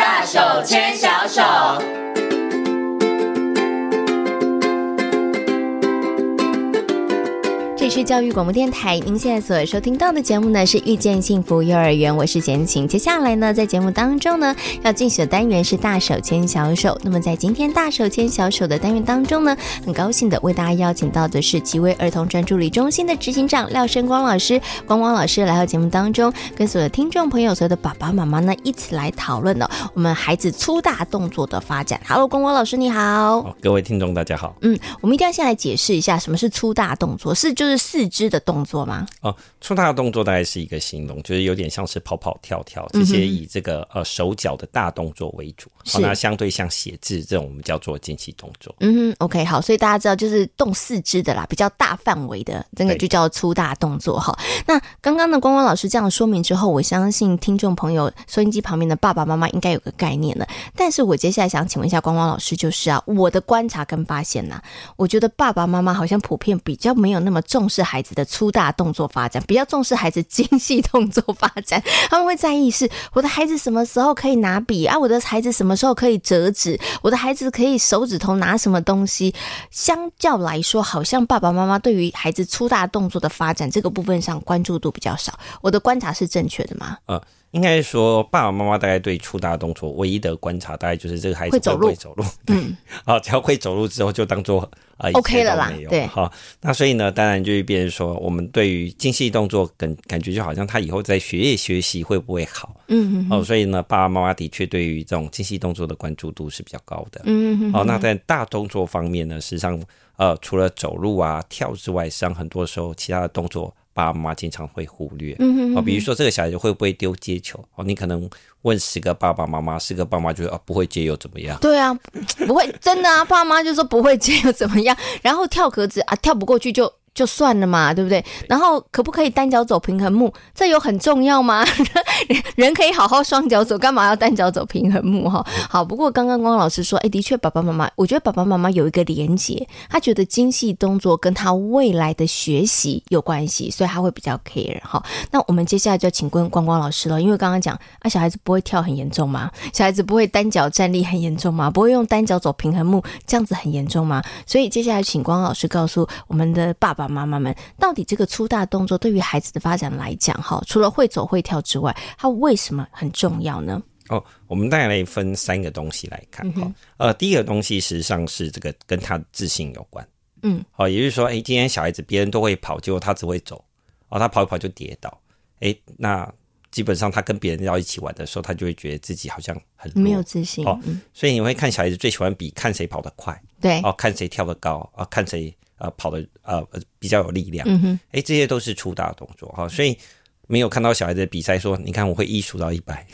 大手牵小手。里是教育广播电台，您现在所收听到的节目呢是遇见幸福幼儿园，我是简晴。接下来呢，在节目当中呢，要进行的单元是大手牵小手。那么在今天大手牵小手的单元当中呢，很高兴的为大家邀请到的是奇威儿童专注力中心的执行长廖生光老师。光光老师来到节目当中，跟所有的听众朋友、所有的爸爸妈妈呢，一起来讨论呢，我们孩子粗大动作的发展。Hello，光光老师你好。好，各位听众大家好。嗯，我们一定要先来解释一下什么是粗大动作，是就是。四肢的动作吗？哦，粗大的动作大概是一个形容，就是有点像是跑跑跳跳这些以这个呃手脚的大动作为主。好，那相对像写字这种，我们叫做精细动作。嗯哼，OK，好，所以大家知道就是动四肢的啦，比较大范围的，这个就叫粗大动作哈。那刚刚的光光老师这样说明之后，我相信听众朋友收音机旁边的爸爸妈妈应该有个概念了。但是我接下来想请问一下光光老师，就是啊，我的观察跟发现呐、啊，我觉得爸爸妈妈好像普遍比较没有那么重重视孩子的粗大动作发展，比较重视孩子精细动作发展。他们会在意是我的孩子什么时候可以拿笔啊，我的孩子什么时候可以折纸，我的孩子可以手指头拿什么东西。相较来说，好像爸爸妈妈对于孩子粗大动作的发展这个部分上关注度比较少。我的观察是正确的吗？呃应该说，爸爸妈妈大概对粗大动作唯一的观察，大概就是这个孩子会走路。会走路，嗯，好，只要会走路之后，就当做啊、呃、OK 了啦。对，好，那所以呢，当然就会变成说，我们对于精细动作感感觉就好像他以后在学业学习会不会好？嗯嗯。哦，所以呢，爸爸妈妈的确对于这种精细动作的关注度是比较高的。嗯嗯。好，那在大动作方面呢，实际上呃，除了走路啊、跳之外，实际上很多时候其他的动作。爸爸妈妈经常会忽略，嗯，比如说这个小孩子会不会丢接球？哦，你可能问十个爸爸妈妈，十个爸妈就说啊不会接又怎么样？对啊，不会，真的啊，爸妈就说不会接又怎么样？然后跳格子啊，跳不过去就。就算了嘛，对不对？然后可不可以单脚走平衡木？这有很重要吗？人可以好好双脚走，干嘛要单脚走平衡木？哈，好。不过刚刚光老师说，哎，的确，爸爸妈妈，我觉得爸爸妈妈有一个连结，他觉得精细动作跟他未来的学习有关系，所以他会比较 care。哈，那我们接下来就请问光光老师了，因为刚刚讲啊，小孩子不会跳很严重吗？小孩子不会单脚站立很严重吗？不会用单脚走平衡木这样子很严重吗？所以接下来请光老师告诉我们的爸爸。妈妈们，到底这个粗大动作对于孩子的发展来讲，哈，除了会走会跳之外，它为什么很重要呢？哦，我们大概来分三个东西来看哈、嗯。呃，第一个东西实际上是这个跟他自信有关，嗯，哦，也就是说，哎，今天小孩子别人都会跑，结果他只会走，哦，他跑一跑就跌倒，哎，那基本上他跟别人要一起玩的时候，他就会觉得自己好像很没有自信，哦，所以你会看小孩子最喜欢比看谁跑得快，对，哦，看谁跳得高，啊，看谁。呃，跑的呃比较有力量，嗯哼，哎，这些都是出大的动作哈，所以没有看到小孩子的比赛说，你看我会一数到一百，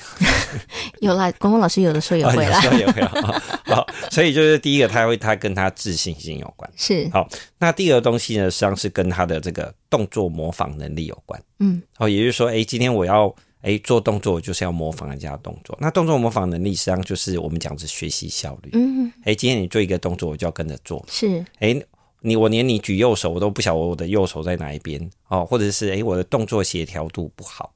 有啦，光光老师有的时候也会啦，哦、有时候也会 好，所以就是第一个，他会他跟他自信心有关，是。好，那第二个东西呢，实际上是跟他的这个动作模仿能力有关，嗯，哦，也就是说，哎，今天我要哎做动作，就是要模仿人家的动作，那动作模仿能力实际上就是我们讲的学习效率，嗯，哎，今天你做一个动作，我就要跟着做，是，哎。你我连你举右手我都不晓得我的右手在哪一边哦，或者是诶我的动作协调度不好，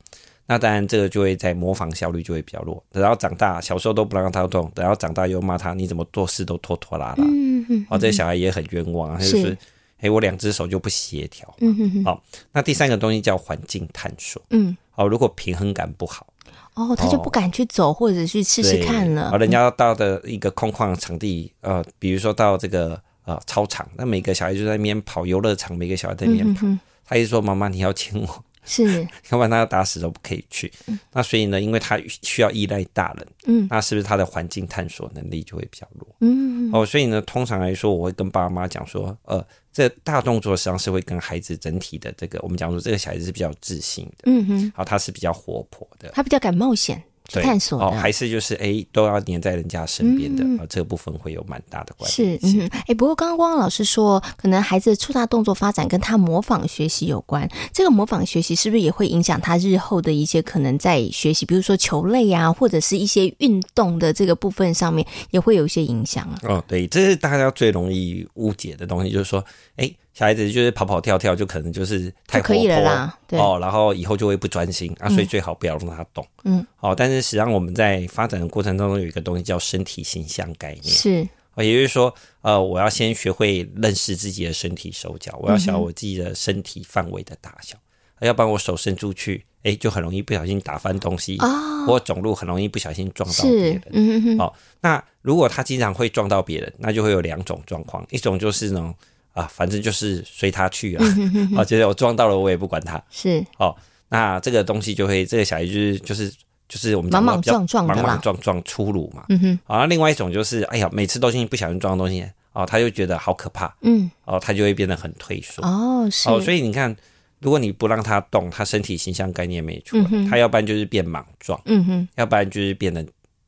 那当然这个就会在模仿效率就会比较弱。等到长大，小时候都不让他动，等到长大又骂他，你怎么做事都拖拖拉拉，嗯嗯，哦，这个小孩也很冤枉啊，就是诶我两只手就不协调，嗯嗯，好，那第三个东西叫环境探索，嗯，哦，如果平衡感不好，哦，他就不敢去走或者去试试看了，而，人家到的一个空旷场地，呃，比如说到这个。啊，操场，那每个小孩就在那边跑，游乐场每个小孩在那边跑，嗯、他一直说妈妈你要牵我，是，要不然他要打死都不可以去。嗯、那所以呢，因为他需要依赖大人，嗯，那是不是他的环境探索能力就会比较弱？嗯，哦，所以呢，通常来说，我会跟爸妈讲说，呃，这大动作实际上是会跟孩子整体的这个，我们讲说这个小孩子是比较自信的，嗯哼，好，他是比较活泼的，他比较敢冒险。去探索哦，还是就是哎、欸，都要黏在人家身边的啊、嗯，这个部分会有蛮大的关系。是，嗯，哎、欸，不过刚刚光光老师说，可能孩子的粗大动作发展跟他模仿学习有关。这个模仿学习是不是也会影响他日后的一些可能在学习，比如说球类啊，或者是一些运动的这个部分上面，也会有一些影响啊？哦，对，这是大家最容易误解的东西，就是说，哎、欸，小孩子就是跑跑跳跳，就可能就是太活泼了啦，对。哦，然后以后就会不专心啊，所以最好不要让他动。嗯，哦，但是实际上我们在发展的过程当中有一个东西叫身体形象概念，是，也就是说，呃，我要先学会认识自己的身体手脚，我要晓得我自己的身体范围的大小，要不然我手伸出去，哎，就很容易不小心打翻东西，哦，或走路很容易不小心撞到别人。嗯哼，好，那如果他经常会撞到别人，那就会有两种状况，一种就是呢。啊，反正就是随他去啊，啊，就是我撞到了，我也不管他。是哦，那这个东西就会，这个小孩就是就是就是我们莽莽撞撞莽莽撞撞粗鲁嘛。嗯哼。啊，另外一种就是，哎呀，每次都不小心撞到东西，哦，他就觉得好可怕。嗯。哦，他就会变得很退缩。哦，是。哦，所以你看，如果你不让他动，他身体形象概念没出来，他要不然就是变莽撞，嗯哼，要不然就是变得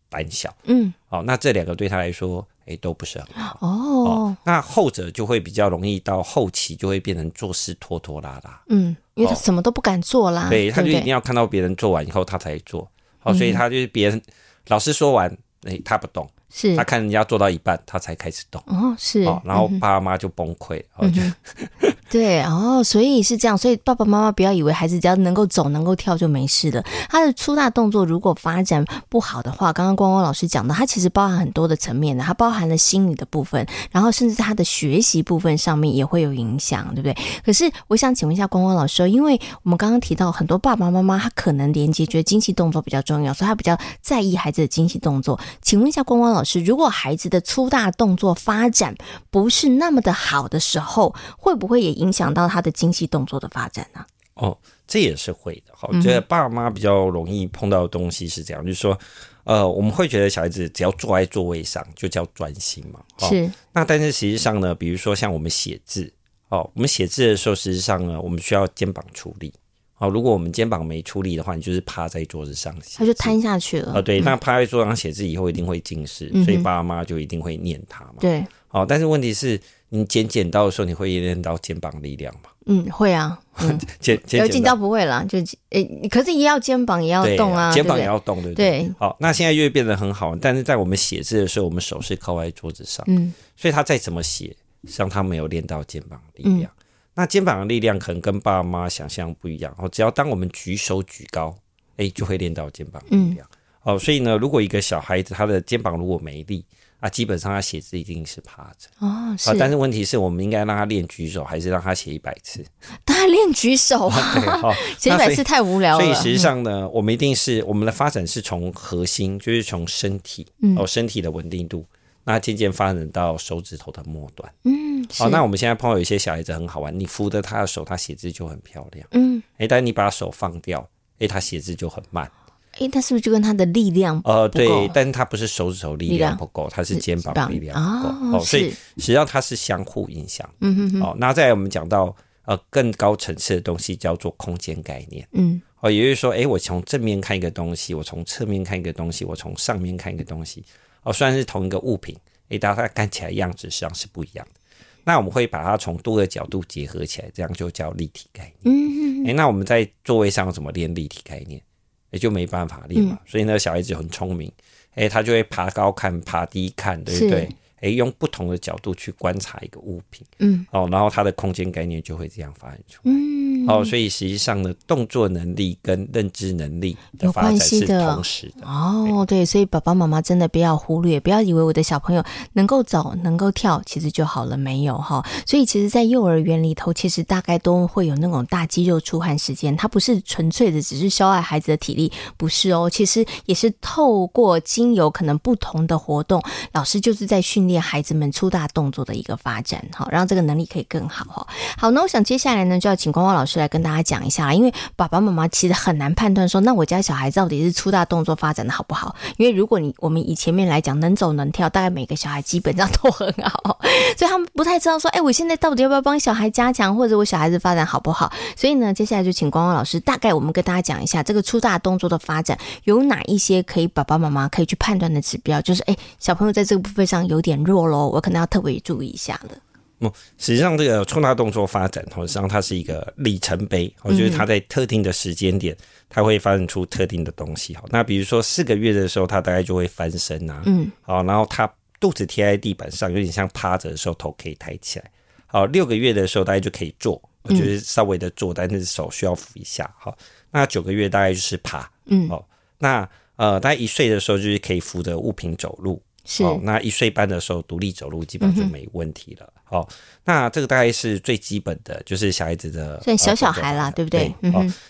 胆小。嗯。哦，那这两个对他来说。哎，都不是很好哦，哦。那后者就会比较容易到后期就会变成做事拖拖拉拉。嗯，因为他什么都不敢做啦。对，他就一定要看到别人做完以后他才做。哦，所以他就是别人老师说完，哎，他不动。是他看人家做到一半，他才开始动。哦，是。哦，然后爸妈就崩溃，然后就。对，哦，所以是这样，所以爸爸妈妈不要以为孩子只要能够走、能够跳就没事了。他的粗大动作如果发展不好的话，刚刚光光老师讲的，他其实包含很多的层面的，它包含了心理的部分，然后甚至他的学习部分上面也会有影响，对不对？可是我想请问一下光光老师，因为我们刚刚提到很多爸爸妈妈他可能连接觉得精细动作比较重要，所以他比较在意孩子的精细动作。请问一下光光老师，如果孩子的粗大动作发展不是那么的好的时候，会不会也影响到他的精细动作的发展呢？哦，这也是会的。好，觉得爸妈比较容易碰到的东西是这样，嗯、就是说，呃，我们会觉得小孩子只要坐在座位上就叫专心嘛。哦、是。那但是实际上呢，比如说像我们写字，哦，我们写字的时候，实际上呢，我们需要肩膀出力。哦，如果我们肩膀没出力的话，你就是趴在桌子上写，他就瘫下去了。哦，对，那趴在桌子上写字以后一定会近视，嗯、所以爸妈就一定会念他嘛。对。哦，但是问题是。你剪剪刀的时候，你会练到肩膀力量吗？嗯，会啊。嗯、剪剪剪刀不会啦，就诶、欸，可是也要肩膀也要动啊，啊肩膀也要动，对不对？对。好，那现在就变得很好，但是在我们写字的时候，我们手是靠在桌子上，嗯，所以他再怎么写，实际上他没有练到肩膀力量。嗯、那肩膀的力量可能跟爸妈想象不一样。哦，只要当我们举手举高，哎、欸，就会练到肩膀力量。嗯、哦，所以呢，如果一个小孩子他的肩膀如果没力，啊，基本上他写字一定是趴着哦，是啊，但是问题是我们应该让他练举手，还是让他写一百次？当然练举手啊 写一百次太无聊了。所以实际上呢，我们一定是我们的发展是从核心，就是从身体，嗯，哦，身体的稳定度，那渐渐发展到手指头的末端，嗯，好，那我们现在碰到有一些小孩子很好玩，你扶着他的手，他写字就很漂亮，嗯，哎，但你把手放掉，哎，他写字就很慢。诶，他是不是就跟他的力量？呃，对，但是他不是手指头力量不够，他是肩膀力量不够。哦，所以实际上它是相互影响。嗯哼哼。哦，那再来我们讲到呃更高层次的东西叫做空间概念。嗯。哦，也就是说，诶，我从正面看一个东西，我从侧面看一个东西，我从上面看一个东西。哦，虽然是同一个物品，诶，但它看起来样子实际上是不一样的。那我们会把它从多个角度结合起来，这样就叫立体概念。嗯哼。诶，那我们在座位上怎么练立体概念？也就没办法练嘛，嗯、所以那个小孩子很聪明，哎、欸，他就会爬高看，爬低看，对不对？哎，用不同的角度去观察一个物品，嗯，哦，然后他的空间概念就会这样发展出来，嗯，哦，所以实际上呢，动作能力跟认知能力有关系的同时的，哦，对，所以爸爸妈妈真的不要忽略，不要以为我的小朋友能够走、能够跳，其实就好了，没有哈。所以其实，在幼儿园里头，其实大概都会有那种大肌肉出汗时间，它不是纯粹的只是消耗孩子的体力，不是哦，其实也是透过精油可能不同的活动，老师就是在训。练孩子们粗大动作的一个发展，好，让这个能力可以更好哈。好，那我想接下来呢，就要请光光老师出来跟大家讲一下，因为爸爸妈妈其实很难判断说，那我家小孩到底是粗大动作发展的好不好？因为如果你我们以前面来讲，能走能跳，大概每个小孩基本上 都很好，所以他们不太知道说，哎，我现在到底要不要帮小孩加强，或者我小孩子发展好不好？所以呢，接下来就请光光老师大概我们跟大家讲一下，这个粗大动作的发展有哪一些可以爸爸妈妈可以去判断的指标，就是哎，小朋友在这个部分上有点。弱喽，我可能要特别注意一下了。嗯，实际上这个重大动作发展，实际上它是一个里程碑。我觉得它在特定的时间点，它会发展出特定的东西。好，那比如说四个月的时候，它大概就会翻身啊。嗯，好，然后它肚子贴在地板上，有点像趴着的时候头可以抬起来。好，六个月的时候大概就可以坐，我觉得稍微的坐，但是手需要扶一下。好，那九个月大概就是爬。嗯，好，那呃，大概一岁的时候就是可以扶着物品走路。是，那一岁半的时候独立走路基本上就没问题了。好、嗯，那这个大概是最基本的，就是小孩子的，所以小小孩啦，对不对？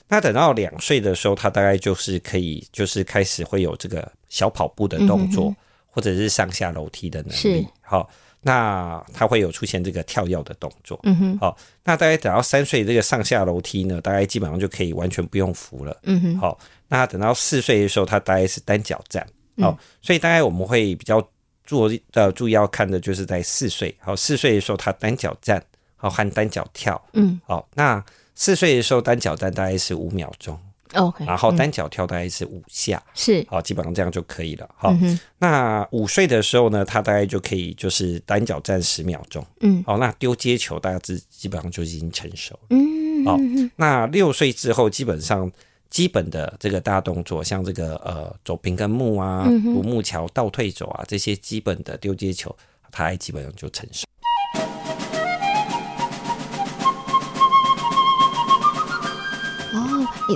那等到两岁的时候，他大概就是可以，就是开始会有这个小跑步的动作，嗯、或者是上下楼梯的能力。好，那他会有出现这个跳跃的动作。嗯哼，好，那大概等到三岁，这个上下楼梯呢，大概基本上就可以完全不用扶了。嗯哼，好，那等到四岁的时候，他大概是单脚站。好、哦，所以大概我们会比较注呃注意要看的就是在四岁，好，四岁的时候他单脚站，好，和单脚跳，嗯，好，那四岁的时候单脚站大概是五秒钟，OK，然后单脚跳大概是五下，是、嗯，好，基本上这样就可以了，好，嗯、那五岁的时候呢，他大概就可以就是单脚站十秒钟，嗯，好，那丢接球大致基基本上就已经成熟，嗯，好，那六岁之后基本上。基本的这个大动作，像这个呃走平跟木啊、独木桥、倒退走啊，这些基本的丢接球，他还基本上就成熟。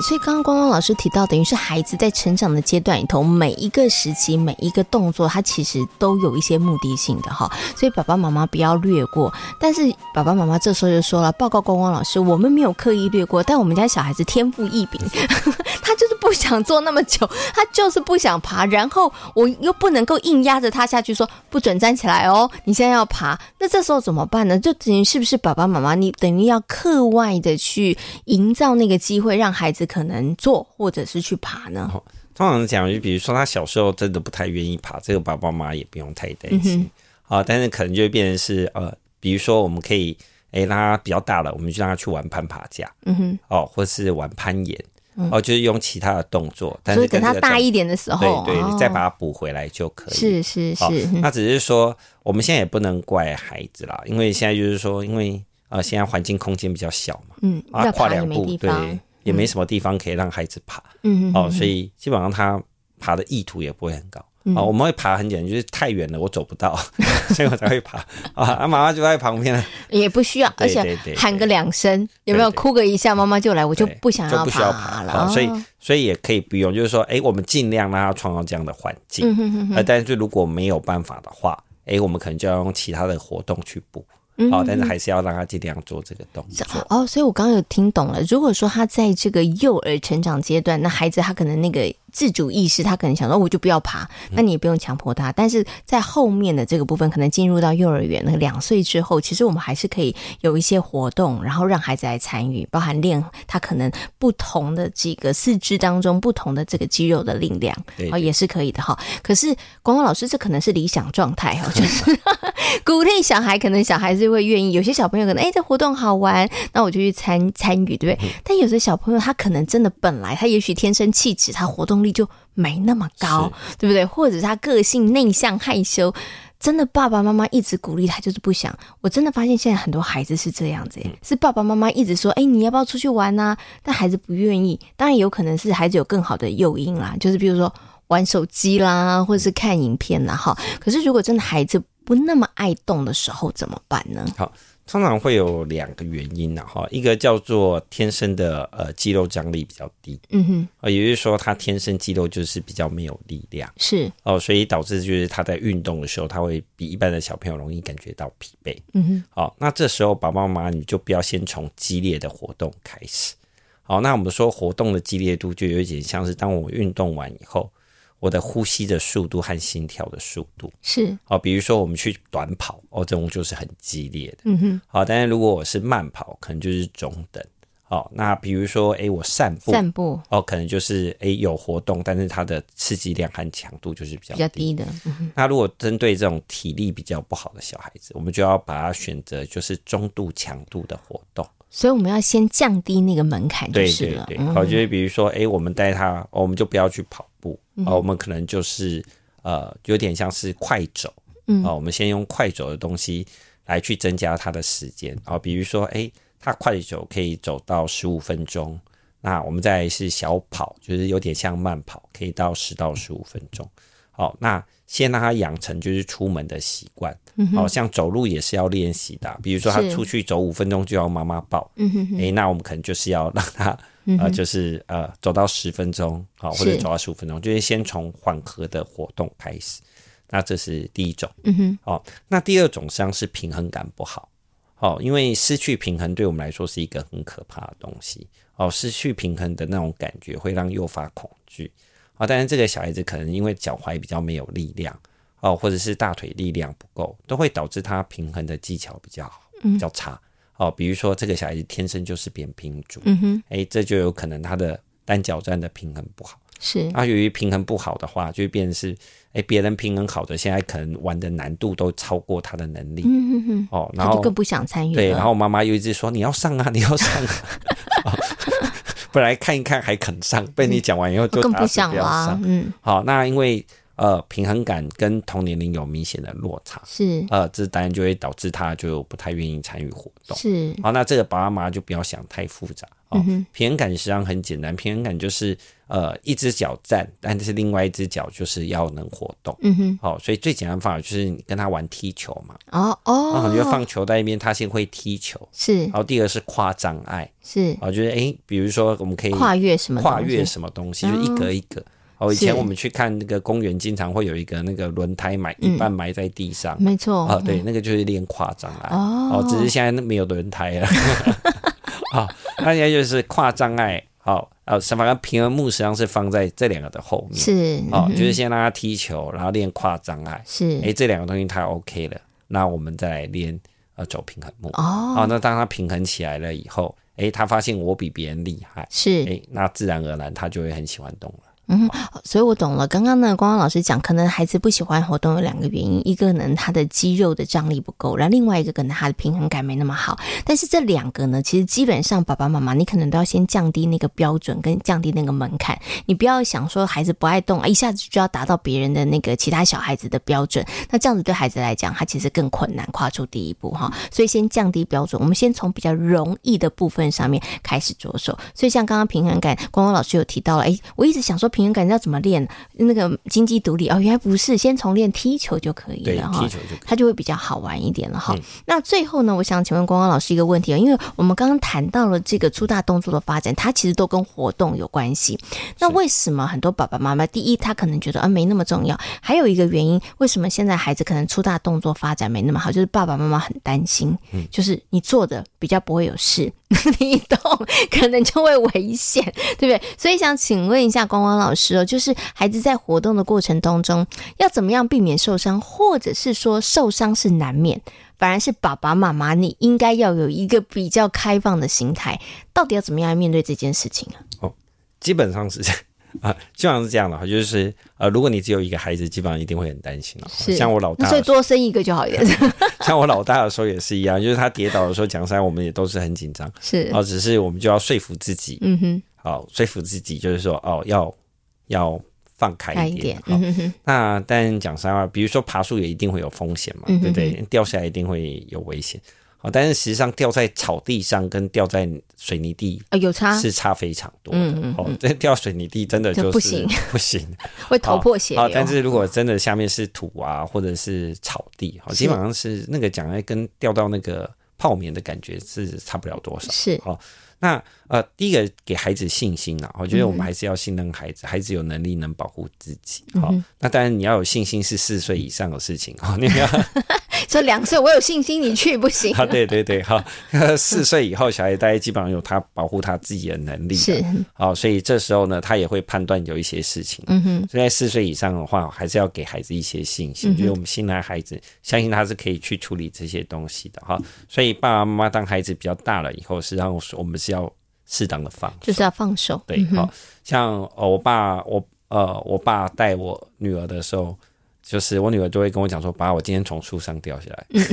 所以刚刚光光老师提到，等于是孩子在成长的阶段里头，每一个时期、每一个动作，他其实都有一些目的性的哈。所以爸爸妈妈不要略过。但是爸爸妈妈这时候就说了：“报告光光老师，我们没有刻意略过，但我们家小孩子天赋异禀，他就是不想坐那么久，他就是不想爬。然后我又不能够硬压着他下去说不准站起来哦，你现在要爬。那这时候怎么办呢？就等于是不是爸爸妈妈，你等于要课外的去营造那个机会，让孩子。可能做或者是去爬呢？通常讲，就比如说他小时候真的不太愿意爬，这个爸爸妈妈也不用太担心啊、嗯。但是可能就会变成是呃，比如说我们可以哎，让他比较大了，我们就让他去玩攀爬架，嗯哼，哦，或是玩攀岩，哦，就是用其他的动作。但是等他大一点的时候，对对，你再把它补回来就可以。是是是，那只是说我们现在也不能怪孩子啦，因为现在就是说，因为呃，现在环境空间比较小嘛，嗯，啊，跨两步对。也没什么地方可以让孩子爬，嗯哦，所以基本上他爬的意图也不会很高，啊、哦，我们会爬很简单，就是太远了我走不到，所以我才会爬。啊，妈妈就在旁边，也不需要，而且喊个两声，有没有哭个一下，妈妈就来，我就不想要爬了，就不需要爬了，所以所以也可以不用，就是说，哎，我们尽量让他创造这样的环境，嗯哼哼哼，但是如果没有办法的话，哎，我们可能就要用其他的活动去补。好，但是还是要让他尽量做这个动作。哦，所以我刚刚有听懂了。如果说他在这个幼儿成长阶段，那孩子他可能那个。自主意识，他可能想说，我就不要爬，那你也不用强迫他。但是在后面的这个部分，可能进入到幼儿园那个两岁之后，其实我们还是可以有一些活动，然后让孩子来参与，包含练他可能不同的几个四肢当中不同的这个肌肉的力量，哦，也是可以的哈。可是光光老师，这可能是理想状态哈，就是鼓励小孩，可能小孩子会愿意。有些小朋友可能，哎，这活动好玩，那我就去参参与，对不对？但有些小朋友他可能真的本来他也许天生气质，他活动力就没那么高，对不对？或者是他个性内向害羞，真的爸爸妈妈一直鼓励他，就是不想。我真的发现现在很多孩子是这样子，嗯、是爸爸妈妈一直说：“哎，你要不要出去玩啊？”但孩子不愿意。当然有可能是孩子有更好的诱因啦，就是比如说玩手机啦，或者是看影片啦。哈，可是如果真的孩子不那么爱动的时候，怎么办呢？好。通常会有两个原因呢，哈，一个叫做天生的呃肌肉张力比较低，嗯哼，啊，也就是说他天生肌肉就是比较没有力量，是。哦，所以导致就是他在运动的时候，他会比一般的小朋友容易感觉到疲惫，嗯哼，好，那这时候爸爸妈妈你就不要先从激烈的活动开始，好，那我们说活动的激烈度就有点像是当我运动完以后。我的呼吸的速度和心跳的速度是哦，比如说我们去短跑哦，这种就是很激烈的，嗯哼。好，但是如果我是慢跑，可能就是中等。好，那比如说，哎，我散步，散步哦，可能就是哎有活动，但是它的刺激量和强度就是比较低，比较低的。嗯。那如果针对这种体力比较不好的小孩子，我们就要把它选择就是中度强度的活动。所以我们要先降低那个门槛，就是了。对对对，好，就是比如说，哎，我们带他，我们就不要去跑步。哦，我们可能就是呃，有点像是快走，嗯，哦，我们先用快走的东西来去增加它的时间，哦，比如说，哎，他快走可以走到十五分钟，那我们再是小跑，就是有点像慢跑，可以到十到十五分钟，好，那先让他养成就是出门的习惯。嗯，好像走路也是要练习的。比如说他出去走五分钟就要妈妈抱。嗯哼，哎，那我们可能就是要让他。呃，就是呃，走到十分钟，好，或者走到十五分钟，就是先从缓和的活动开始。那这是第一种，嗯哼，哦，那第二种实际上是平衡感不好，哦，因为失去平衡对我们来说是一个很可怕的东西，哦，失去平衡的那种感觉会让诱发恐惧，啊，当然这个小孩子可能因为脚踝比较没有力量，哦，或者是大腿力量不够，都会导致他平衡的技巧比较好，比较差。哦，比如说这个小孩子天生就是扁平足，嗯哼，哎，这就有可能他的单脚站的平衡不好，是。啊，由于平衡不好的话，就会变成是，哎，别人平衡好的，现在可能玩的难度都超过他的能力，嗯哼哼，哦，然后就更不想参与。对，然后妈妈又一直说你要上啊，你要上啊，哦、本来看一看还肯上，被你讲完以后就更不想了，嗯，好，那因为。呃，平衡感跟同年龄有明显的落差，是呃，这当然就会导致他就不太愿意参与活动，是。好，那这个爸爸妈妈就不要想太复杂哦。嗯、平衡感实际上很简单，平衡感就是呃，一只脚站，但是另外一只脚就是要能活动。嗯哼，好、哦，所以最简单方法就是你跟他玩踢球嘛。哦哦，然后你就放球在一边，他先会踢球。是。然后第二是跨障碍，是。我觉得哎，比如说我们可以跨越什么跨越什么东西，就一格一格。哦，以前我们去看那个公园，经常会有一个那个轮胎埋一半埋在地上，没错。哦，对，那个就是练跨障碍。哦，只是现在没有轮胎了。好，那现在就是跨障碍。好，呃，反正平衡木实际上是放在这两个的后面。是。哦，就是先让他踢球，然后练跨障碍。是。哎，这两个东西他 OK 了，那我们再来练呃走平衡木。哦。好，那当他平衡起来了以后，哎，他发现我比别人厉害。是。哎，那自然而然他就会很喜欢动了。嗯，所以我懂了。刚刚呢，光光老师讲，可能孩子不喜欢活动有两个原因，一个呢，他的肌肉的张力不够，然后另外一个可能他的平衡感没那么好。但是这两个呢，其实基本上爸爸妈妈，你可能都要先降低那个标准，跟降低那个门槛。你不要想说孩子不爱动啊，一下子就要达到别人的那个其他小孩子的标准，那这样子对孩子来讲，他其实更困难跨出第一步哈。所以先降低标准，我们先从比较容易的部分上面开始着手。所以像刚刚平衡感，光光老师有提到了，哎，我一直想说平。平衡感要怎么练？那个经济独立哦，原来不是，先从练踢球就可以了哈，踢球就他就会比较好玩一点了哈。嗯、那最后呢，我想请问光光老师一个问题啊，因为我们刚刚谈到了这个粗大动作的发展，它其实都跟活动有关系。那为什么很多爸爸妈妈，第一他可能觉得啊没那么重要，还有一个原因，为什么现在孩子可能粗大动作发展没那么好，就是爸爸妈妈很担心，嗯、就是你做的比较不会有事。你动可能就会危险，对不对？所以想请问一下光光老师哦，就是孩子在活动的过程当中，要怎么样避免受伤，或者是说受伤是难免，反而是爸爸妈妈你应该要有一个比较开放的心态，到底要怎么样来面对这件事情啊？哦，基本上是这样。啊，基本上是这样的哈，就是呃，如果你只有一个孩子，基本上一定会很担心了。是，像我老大，所以多生一个就好一点。像我老大的时候也是一样，就是他跌倒的时候，讲实在，我们也都是很紧张。是，哦，只是我们就要说服自己，嗯哼，好，说服自己，就是说，哦，要要放开一点。那但讲实话，比如说爬树也一定会有风险嘛，对不对？掉下来一定会有危险。哦，但是实际上掉在草地上跟掉在水泥地啊有差，是差非常多的。哦，这掉水泥地真的就是不行，不行，会头破血流。但是如果真的下面是土啊，或者是草地，基本上是那个讲来跟掉到那个泡棉的感觉是差不了多少。是，好，那呃，第一个给孩子信心啊，我觉得我们还是要信任孩子，孩子有能力能保护自己。好，那当然你要有信心是四岁以上的事情啊，你要。这两岁我有信心，你去不行。啊，对对对，好，四岁以后小孩大概基本上有他保护他自己的能力，是，好，所以这时候呢，他也会判断有一些事情。嗯哼，所以在四岁以上的话，还是要给孩子一些信心，就是我们信赖孩子，相信他是可以去处理这些东西的哈。所以爸爸妈妈当孩子比较大了以后，实际上我们是要适当的放，就是要放手。对，好像我爸我呃我爸带我女儿的时候。就是我女儿就会跟我讲说：“把，我今天从树上掉下来。嗯”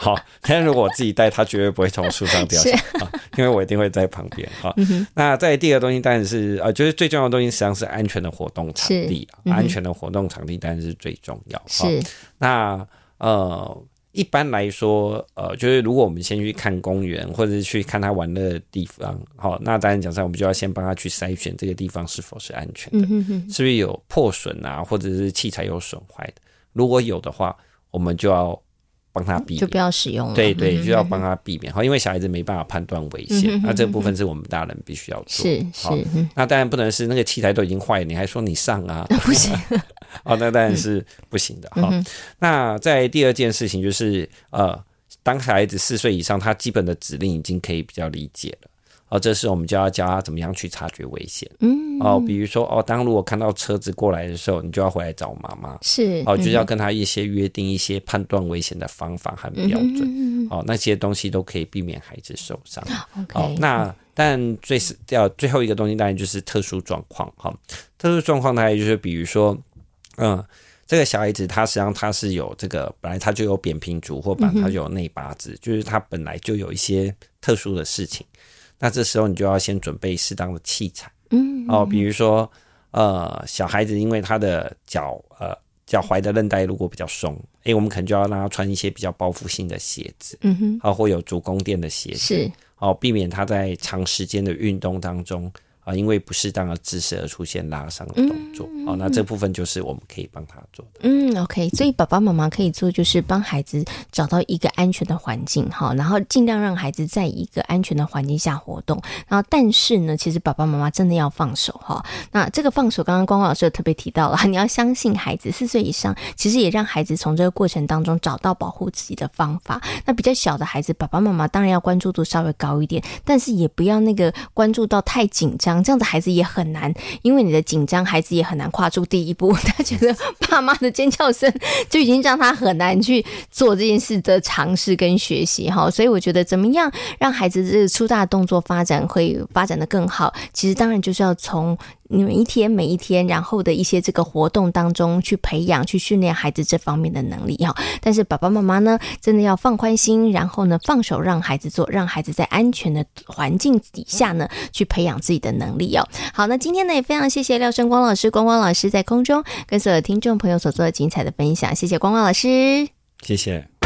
好，但是如果我自己带，她绝对不会从树上掉下来因为我一定会在旁边。好，嗯、那在第二个东西当然是呃，就是最重要的东西实际上是安全的活动场地，嗯、安全的活动场地当然是最重要。是，那呃。一般来说，呃，就是如果我们先去看公园，或者是去看他玩乐的地方，好，那当然讲上，我们就要先帮他去筛选这个地方是否是安全的，嗯、哼哼是不是有破损啊，或者是器材有损坏的。如果有的话，我们就要帮他避免，就不要使用了。对对，就要帮他避免。好，因为小孩子没办法判断危险，嗯、那这部分是我们大人必须要做。是好是，那当然不能是那个器材都已经坏了，你还说你上啊？不行。哦，那当然是不行的。好、嗯，那在第二件事情就是，呃，当孩子四岁以上，他基本的指令已经可以比较理解了。哦，这时候我们就要教他怎么样去察觉危险。嗯，哦，比如说，哦，当如果看到车子过来的时候，你就要回来找妈妈。是，哦，就是要跟他一些约定，一些判断危险的方法和标准。嗯，哦，那些东西都可以避免孩子受伤。OK。哦，那但最是要最后一个东西，当然就是特殊状况。哈，特殊状况大概就是比如说，嗯，这个小孩子他实际上他是有这个本来他就有扁平足，或本来他就有内八字，就是他本来就有一些特殊的事情。那这时候你就要先准备适当的器材，嗯，哦，比如说，呃，小孩子因为他的脚，呃，脚踝的韧带如果比较松，诶，我们可能就要让他穿一些比较包覆性的鞋子，嗯哼，啊，或有足弓垫的鞋子，是，哦，避免他在长时间的运动当中。啊，因为不适当的姿势而出现拉伤的动作，嗯，哦，那这部分就是我们可以帮他做的。嗯，OK，所以爸爸妈妈可以做，就是帮孩子找到一个安全的环境，哈，然后尽量让孩子在一个安全的环境下活动。然后，但是呢，其实爸爸妈妈真的要放手，哈。那这个放手，刚刚光光老师有特别提到了，你要相信孩子，四岁以上，其实也让孩子从这个过程当中找到保护自己的方法。那比较小的孩子，爸爸妈妈当然要关注度稍微高一点，但是也不要那个关注到太紧张。这样子孩子也很难，因为你的紧张，孩子也很难跨出第一步。他觉得爸妈的尖叫声就已经让他很难去做这件事的尝试跟学习哈。所以我觉得怎么样让孩子这个粗大的动作发展会发展的更好，其实当然就是要从。你每一天每一天，然后的一些这个活动当中去培养、去训练孩子这方面的能力哈。但是爸爸妈妈呢，真的要放宽心，然后呢放手让孩子做，让孩子在安全的环境底下呢去培养自己的能力哦。好，那今天呢也非常谢谢廖笙光老师，光光老师在空中跟所有听众朋友所做的精彩的分享，谢谢光光老师，谢谢。